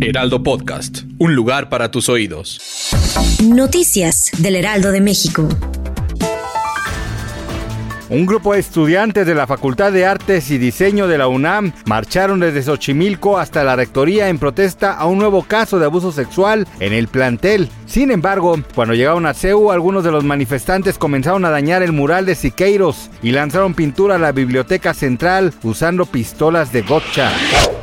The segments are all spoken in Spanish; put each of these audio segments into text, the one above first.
Heraldo Podcast, un lugar para tus oídos. Noticias del Heraldo de México. Un grupo de estudiantes de la Facultad de Artes y Diseño de la UNAM marcharon desde Xochimilco hasta la rectoría en protesta a un nuevo caso de abuso sexual en el plantel. Sin embargo, cuando llegaron a CEU, algunos de los manifestantes comenzaron a dañar el mural de Siqueiros y lanzaron pintura a la biblioteca central usando pistolas de gotcha.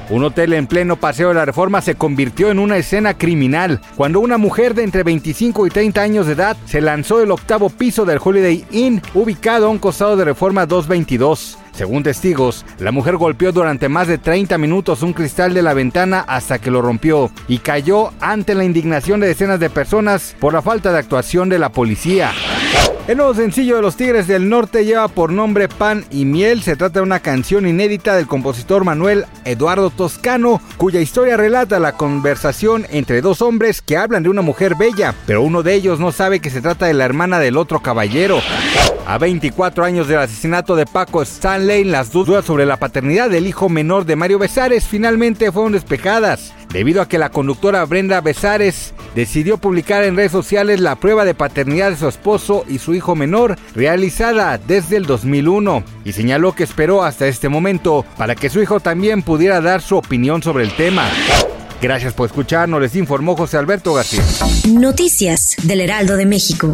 Un hotel en pleno paseo de la reforma se convirtió en una escena criminal cuando una mujer de entre 25 y 30 años de edad se lanzó del octavo piso del Holiday Inn ubicado a un costado de reforma 222. Según testigos, la mujer golpeó durante más de 30 minutos un cristal de la ventana hasta que lo rompió y cayó ante la indignación de decenas de personas por la falta de actuación de la policía. El nuevo sencillo de los Tigres del Norte lleva por nombre Pan y Miel. Se trata de una canción inédita del compositor Manuel Eduardo Toscano, cuya historia relata la conversación entre dos hombres que hablan de una mujer bella, pero uno de ellos no sabe que se trata de la hermana del otro caballero. A 24 años del asesinato de Paco Stanley, las dudas sobre la paternidad del hijo menor de Mario Besares finalmente fueron despejadas, debido a que la conductora Brenda Besares decidió publicar en redes sociales la prueba de paternidad de su esposo y su hijo menor realizada desde el 2001 y señaló que esperó hasta este momento para que su hijo también pudiera dar su opinión sobre el tema. Gracias por escucharnos, les informó José Alberto García. Noticias del Heraldo de México.